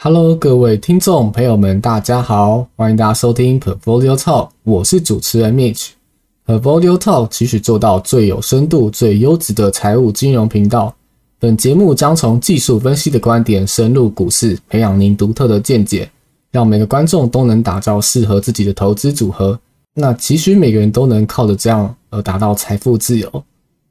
Hello，各位听众朋友们，大家好，欢迎大家收听 Portfolio Talk，我是主持人 Mitch。Portfolio Talk 期许做到最有深度、最优质的财务金融频道。本节目将从技术分析的观点深入股市，培养您独特的见解，让每个观众都能打造适合自己的投资组合。那期许每个人都能靠着这样而达到财富自由。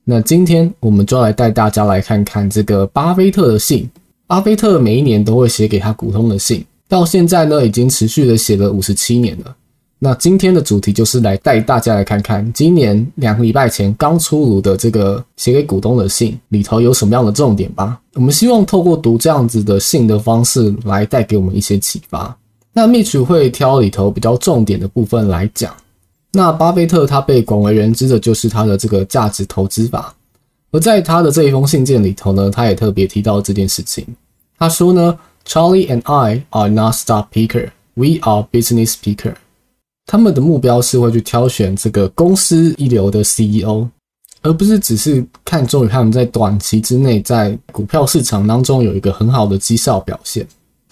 那今天我们就来带大家来看看这个巴菲特的信。巴菲特每一年都会写给他股东的信，到现在呢已经持续的写了五十七年了。那今天的主题就是来带大家来看看今年两个礼拜前刚出炉的这个写给股东的信里头有什么样的重点吧。我们希望透过读这样子的信的方式来带给我们一些启发。那秘书会挑里头比较重点的部分来讲。那巴菲特他被广为人知的就是他的这个价值投资法，而在他的这一封信件里头呢，他也特别提到这件事情。他说呢，Charlie and I are not stock picker, we are business picker。他们的目标是会去挑选这个公司一流的 CEO，而不是只是看中于他们在短期之内在股票市场当中有一个很好的绩效表现。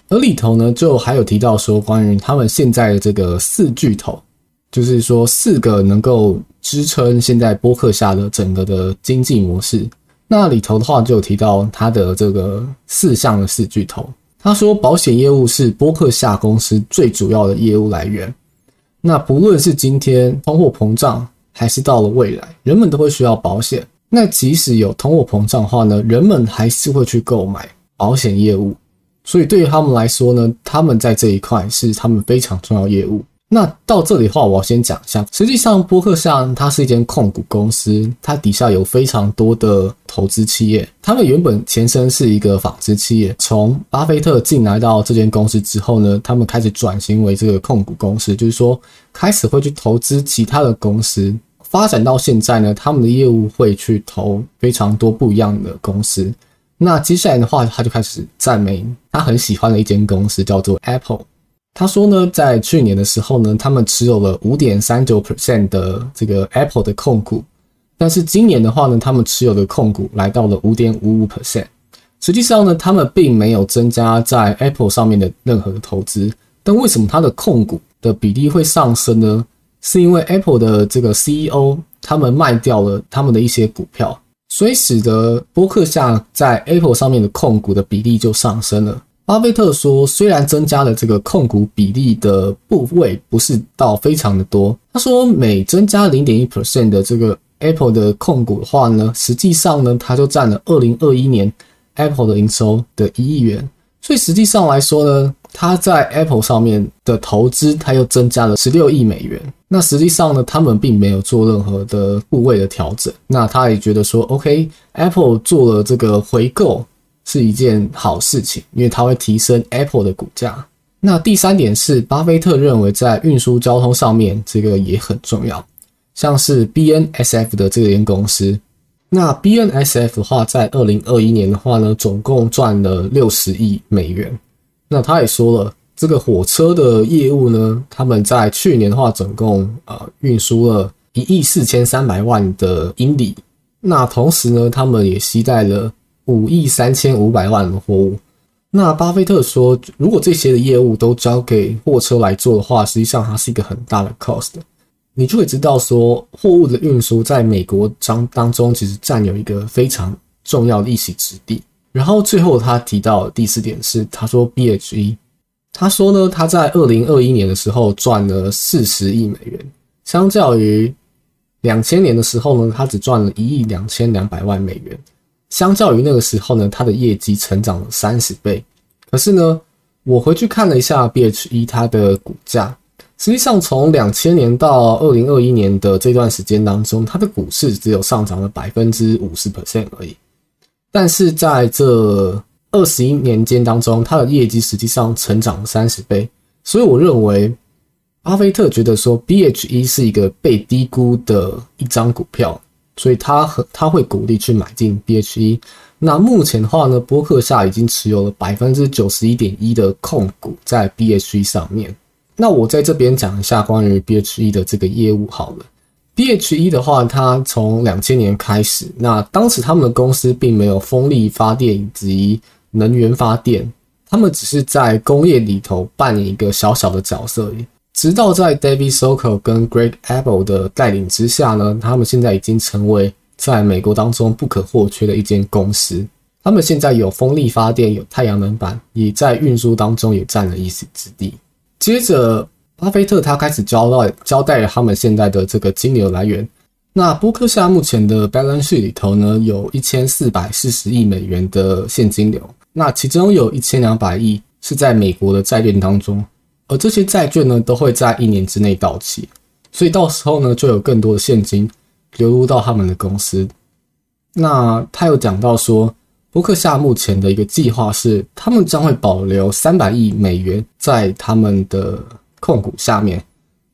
而里头呢，就还有提到说，关于他们现在的这个四巨头。就是说，四个能够支撑现在播客下的整个的经济模式。那里头的话就提到他的这个四项的四巨头。他说，保险业务是播客下公司最主要的业务来源。那不论是今天通货膨胀，还是到了未来，人们都会需要保险。那即使有通货膨胀的话呢，人们还是会去购买保险业务。所以对于他们来说呢，他们在这一块是他们非常重要业务。那到这里的话，我要先讲一下。实际上，波克夏它是一间控股公司，它底下有非常多的投资企业。他们原本前身是一个纺织企业，从巴菲特进来到这间公司之后呢，他们开始转型为这个控股公司，就是说开始会去投资其他的公司。发展到现在呢，他们的业务会去投非常多不一样的公司。那接下来的话，他就开始赞美他很喜欢的一间公司，叫做 Apple。他说呢，在去年的时候呢，他们持有了五点三九 percent 的这个 Apple 的控股，但是今年的话呢，他们持有的控股来到了五点五五 percent。实际上呢，他们并没有增加在 Apple 上面的任何的投资，但为什么它的控股的比例会上升呢？是因为 Apple 的这个 CEO 他们卖掉了他们的一些股票，所以使得波克夏在 Apple 上面的控股的比例就上升了。巴菲特说，虽然增加了这个控股比例的部位不是到非常的多，他说每增加零点一 percent 的这个 Apple 的控股的话呢，实际上呢，它就占了二零二一年 Apple 的营收的一亿元。所以实际上来说呢，他在 Apple 上面的投资，他又增加了十六亿美元。那实际上呢，他们并没有做任何的部位的调整。那他也觉得说，OK，Apple 做了这个回购。是一件好事情，因为它会提升 Apple 的股价。那第三点是，巴菲特认为在运输交通上面，这个也很重要。像是 BNSF 的这间公司，那 BNSF 的话，在二零二一年的话呢，总共赚了六十亿美元。那他也说了，这个火车的业务呢，他们在去年的话，总共呃运输了一亿四千三百万的英里。那同时呢，他们也携带了。五亿三千五百万的货物，那巴菲特说，如果这些的业务都交给货车来做的话，实际上它是一个很大的 cost。你就会知道说，货物的运输在美国当当中其实占有一个非常重要的一席之地。然后最后他提到第四点是，他说 BHE，他说呢，他在二零二一年的时候赚了四十亿美元，相较于两千年的时候呢，他只赚了一亿两千两百万美元。相较于那个时候呢，它的业绩成长了三十倍。可是呢，我回去看了一下 BHE 它的股价，实际上从两千年到二零二一年的这段时间当中，它的股市只有上涨了百分之五十 percent 而已。但是在这二十一年间当中，它的业绩实际上成长了三十倍。所以我认为，巴菲特觉得说 BHE 是一个被低估的一张股票。所以他和他会鼓励去买进 BHE。那目前的话呢，波克夏已经持有了百分之九十一点一的控股在 BHE 上面。那我在这边讲一下关于 BHE 的这个业务好了。BHE 的话，它从两千年开始，那当时他们的公司并没有风力发电以及能源发电他们只是在工业里头扮演一个小小的角色。直到在 David Sokol 跟 Greg Abel 的带领之下呢，他们现在已经成为在美国当中不可或缺的一间公司。他们现在有风力发电，有太阳能板，也在运输当中也占了一席之地。接着，巴菲特他开始交代交代了他们现在的这个金流来源。那波克夏目前的 balance 里头呢，有一千四百四十亿美元的现金流，那其中有一千两百亿是在美国的债券当中，而这些债券呢，都会在一年之内到期，所以到时候呢，就有更多的现金流入到他们的公司。那他有讲到说。伯克夏目前的一个计划是，他们将会保留三百亿美元在他们的控股下面。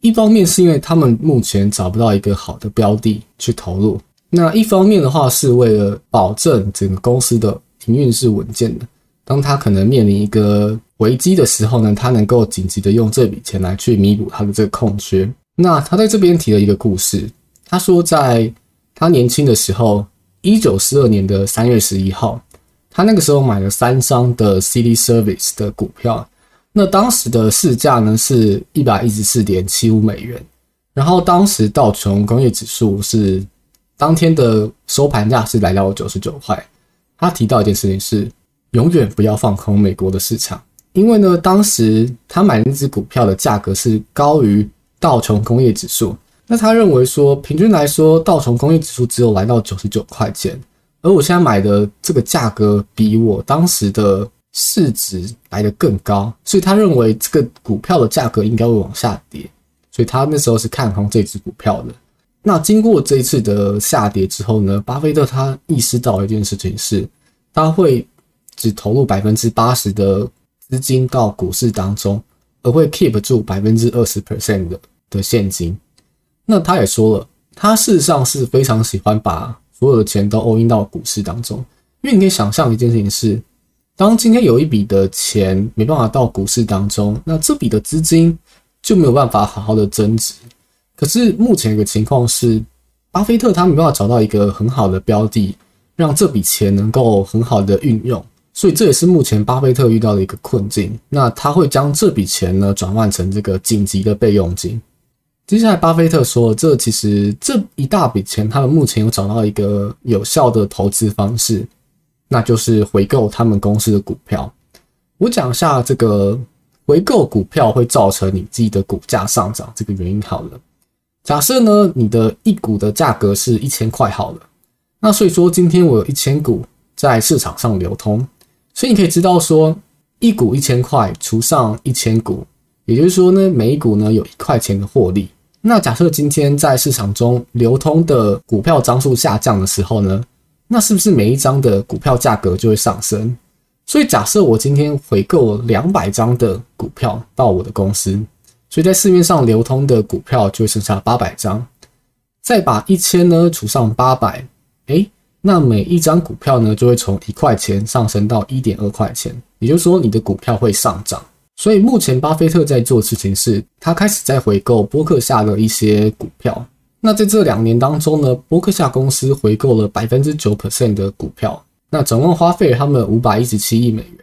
一方面是因为他们目前找不到一个好的标的去投入，那一方面的话是为了保证整个公司的营运是稳健的。当他可能面临一个危机的时候呢，他能够紧急的用这笔钱来去弥补他的这个空缺。那他在这边提了一个故事，他说在他年轻的时候，一九四二年的三月十一号。他那个时候买了三张的 City Service 的股票，那当时的市价呢是一百一十四点七五美元，然后当时道琼工业指数是当天的收盘价是来到九十九块。他提到一件事情是，永远不要放空美国的市场，因为呢，当时他买那只股票的价格是高于道琼工业指数，那他认为说，平均来说，道琼工业指数只有来到九十九块钱。而我现在买的这个价格比我当时的市值来的更高，所以他认为这个股票的价格应该会往下跌，所以他那时候是看空这只股票的。那经过这一次的下跌之后呢，巴菲特他意识到一件事情是，他会只投入百分之八十的资金到股市当中，而会 keep 住百分之二十 percent 的的现金。那他也说了，他事实上是非常喜欢把。所有的钱都 all in 到股市当中，因为你可以想象一件事情是，当今天有一笔的钱没办法到股市当中，那这笔的资金就没有办法好好的增值。可是目前一个情况是，巴菲特他没办法找到一个很好的标的，让这笔钱能够很好的运用，所以这也是目前巴菲特遇到的一个困境。那他会将这笔钱呢转换成这个紧急的备用金。接下来，巴菲特说：“这其实这一大笔钱，他们目前有找到一个有效的投资方式，那就是回购他们公司的股票。我讲一下这个回购股票会造成你自己的股价上涨这个原因好了。假设呢，你的一股的价格是一千块好了，那所以说今天我有一千股在市场上流通，所以你可以知道说，一股一千块除上一千股。”也就是说呢，每一股呢有一块钱的获利。那假设今天在市场中流通的股票张数下降的时候呢，那是不是每一张的股票价格就会上升？所以假设我今天回购两百张的股票到我的公司，所以在市面上流通的股票就剩下八百张，再把一千呢除上八百，诶，那每一张股票呢就会从一块钱上升到一点二块钱。也就是说，你的股票会上涨。所以目前巴菲特在做的事情是，他开始在回购波克夏的一些股票。那在这两年当中呢，波克夏公司回购了百分之九 percent 的股票，那总共花费了他们五百一十七亿美元。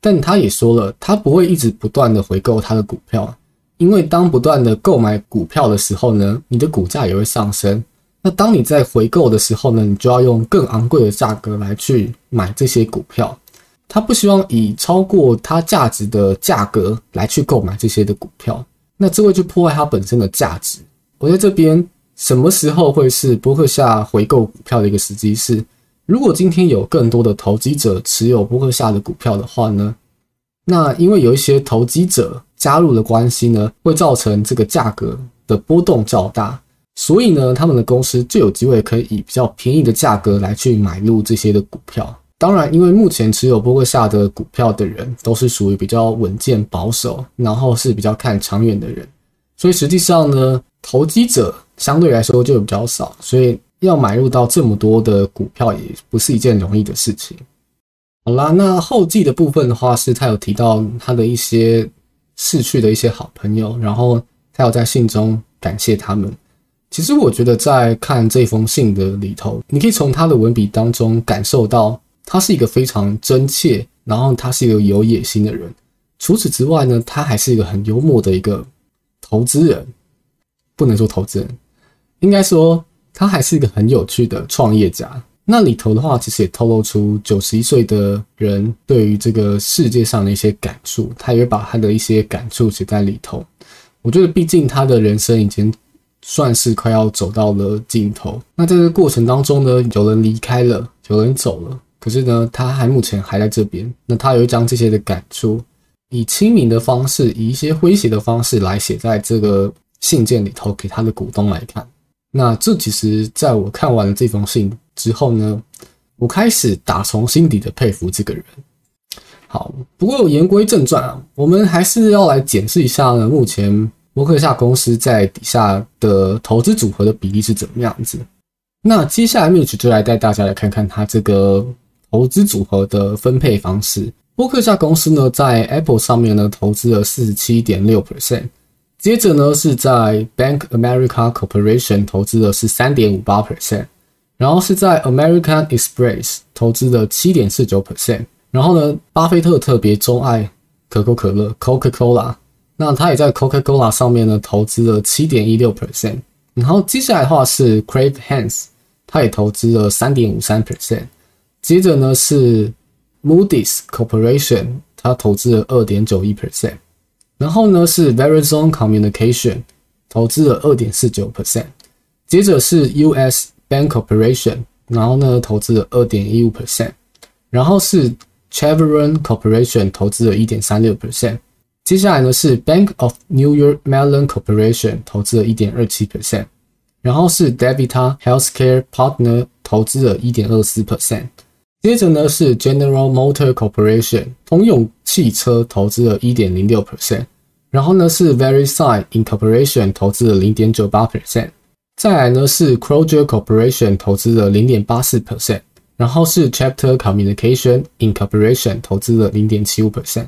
但他也说了，他不会一直不断的回购他的股票，因为当不断的购买股票的时候呢，你的股价也会上升。那当你在回购的时候呢，你就要用更昂贵的价格来去买这些股票。他不希望以超过它价值的价格来去购买这些的股票，那这会去破坏它本身的价值。我在这边什么时候会是伯克夏回购股票的一个时机？是如果今天有更多的投机者持有伯克夏的股票的话呢？那因为有一些投机者加入的关系呢，会造成这个价格的波动较大，所以呢，他们的公司就有机会可以以比较便宜的价格来去买入这些的股票。当然，因为目前持有波克夏的股票的人都是属于比较稳健保守，然后是比较看长远的人，所以实际上呢，投机者相对来说就比较少，所以要买入到这么多的股票也不是一件容易的事情。好啦，那后记的部分的话，是他有提到他的一些逝去的一些好朋友，然后他有在信中感谢他们。其实我觉得在看这封信的里头，你可以从他的文笔当中感受到。他是一个非常真切然后他是一个有野心的人。除此之外呢，他还是一个很幽默的一个投资人，不能说投资人，应该说他还是一个很有趣的创业家。那里头的话，其实也透露出九十一岁的人对于这个世界上的一些感触，他也把他的一些感触写在里头。我觉得，毕竟他的人生已经算是快要走到了尽头。那在这个过程当中呢，有人离开了，有人走了，可是呢，他还目前还在这边。那他有一张这些的感触，以亲民的方式，以一些诙谐的方式来写在这个信件里头，给他的股东来看。那这其实在我看完了这封信。之后呢，我开始打从心底的佩服这个人。好，不过言归正传啊，我们还是要来检视一下呢，目前摩克夏公司在底下的投资组合的比例是怎么样子。那接下来 Mitch 就来带大家来看看他这个投资组合的分配方式。波克夏公司呢，在 Apple 上面呢投资了四十七点六 percent，接着呢是在 Bank America Corporation 投资的是三点五八 percent。然后是在 American Express 投资的七点四九 percent，然后呢，巴菲特特别钟爱可口可乐 Coca-Cola，那他也在 Coca-Cola 上面呢投资了七点一六 percent，然后接下来的话是 Crave Hands，他也投资了三点五三 percent，接着呢是 Moody's Corporation，他投资了二点九一 percent，然后呢是 Verizon Communication 投资了二点四九 percent，接着是 US Bank Corporation，然后呢，投资了二点一五 percent，然后是 Chevron Corporation 投资了一点三六 percent，接下来呢是 Bank of New York Mellon Corporation 投资了一点二七 percent，然后是 Devita Healthcare Partner 投资了一点二四 percent，接着呢是 General Motor Corporation 通用汽车投资了一点零六 percent，然后呢是 VeriSign Incorporation 投资了零点九八 percent。再来呢是 Kroger Corporation 投资了零点八四 percent，然后是 Chapter Communication Incorporation 投资了零点七五 percent。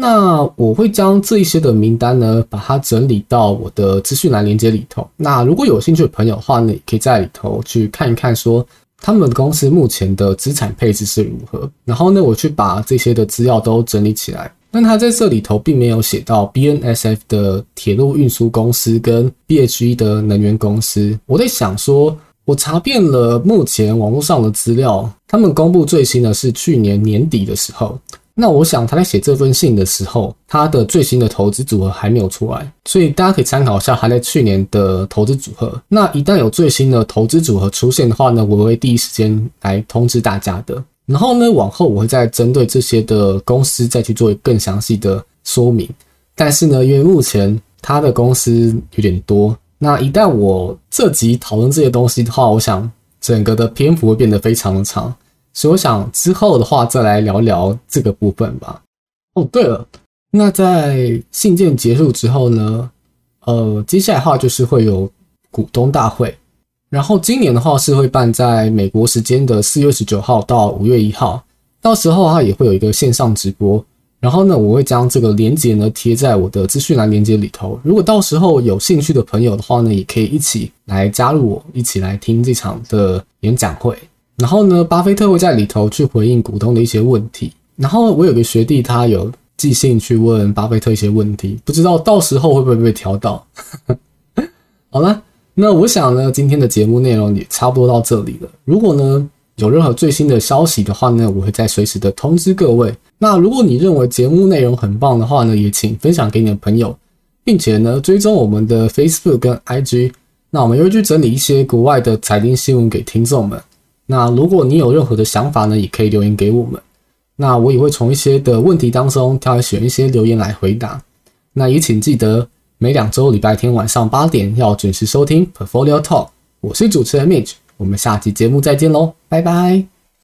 那我会将这一些的名单呢，把它整理到我的资讯栏连接里头。那如果有兴趣的朋友的话呢，也可以在里头去看一看，说他们公司目前的资产配置是如何。然后呢，我去把这些的资料都整理起来。但他在这里头并没有写到 BNSF 的铁路运输公司跟 BHE 的能源公司。我在想说，我查遍了目前网络上的资料，他们公布最新的是去年年底的时候。那我想他在写这封信的时候，他的最新的投资组合还没有出来，所以大家可以参考一下他在去年的投资组合。那一旦有最新的投资组合出现的话呢，我会第一时间来通知大家的。然后呢，往后我会再针对这些的公司再去做更详细的说明。但是呢，因为目前他的公司有点多，那一旦我这集讨论这些东西的话，我想整个的篇幅会变得非常的长，所以我想之后的话再来聊聊这个部分吧。哦，对了，那在信件结束之后呢，呃，接下来的话就是会有股东大会。然后今年的话是会办在美国时间的四月十九号到五月一号，到时候它也会有一个线上直播。然后呢，我会将这个链接呢贴在我的资讯栏链接里头。如果到时候有兴趣的朋友的话呢，也可以一起来加入我，一起来听这场的演讲会。然后呢，巴菲特会在里头去回应股东的一些问题。然后我有个学弟，他有寄信去问巴菲特一些问题，不知道到时候会不会被挑到。好了。那我想呢，今天的节目内容也差不多到这里了。如果呢有任何最新的消息的话呢，我会再随时的通知各位。那如果你认为节目内容很棒的话呢，也请分享给你的朋友，并且呢追踪我们的 Facebook 跟 IG。那我们会去整理一些国外的财经新闻给听众们。那如果你有任何的想法呢，也可以留言给我们。那我也会从一些的问题当中挑选一些留言来回答。那也请记得。每两周礼拜天晚上八点要准时收听 Portfolio Talk，我是主持人 Mitch，我们下期节目再见喽，拜拜。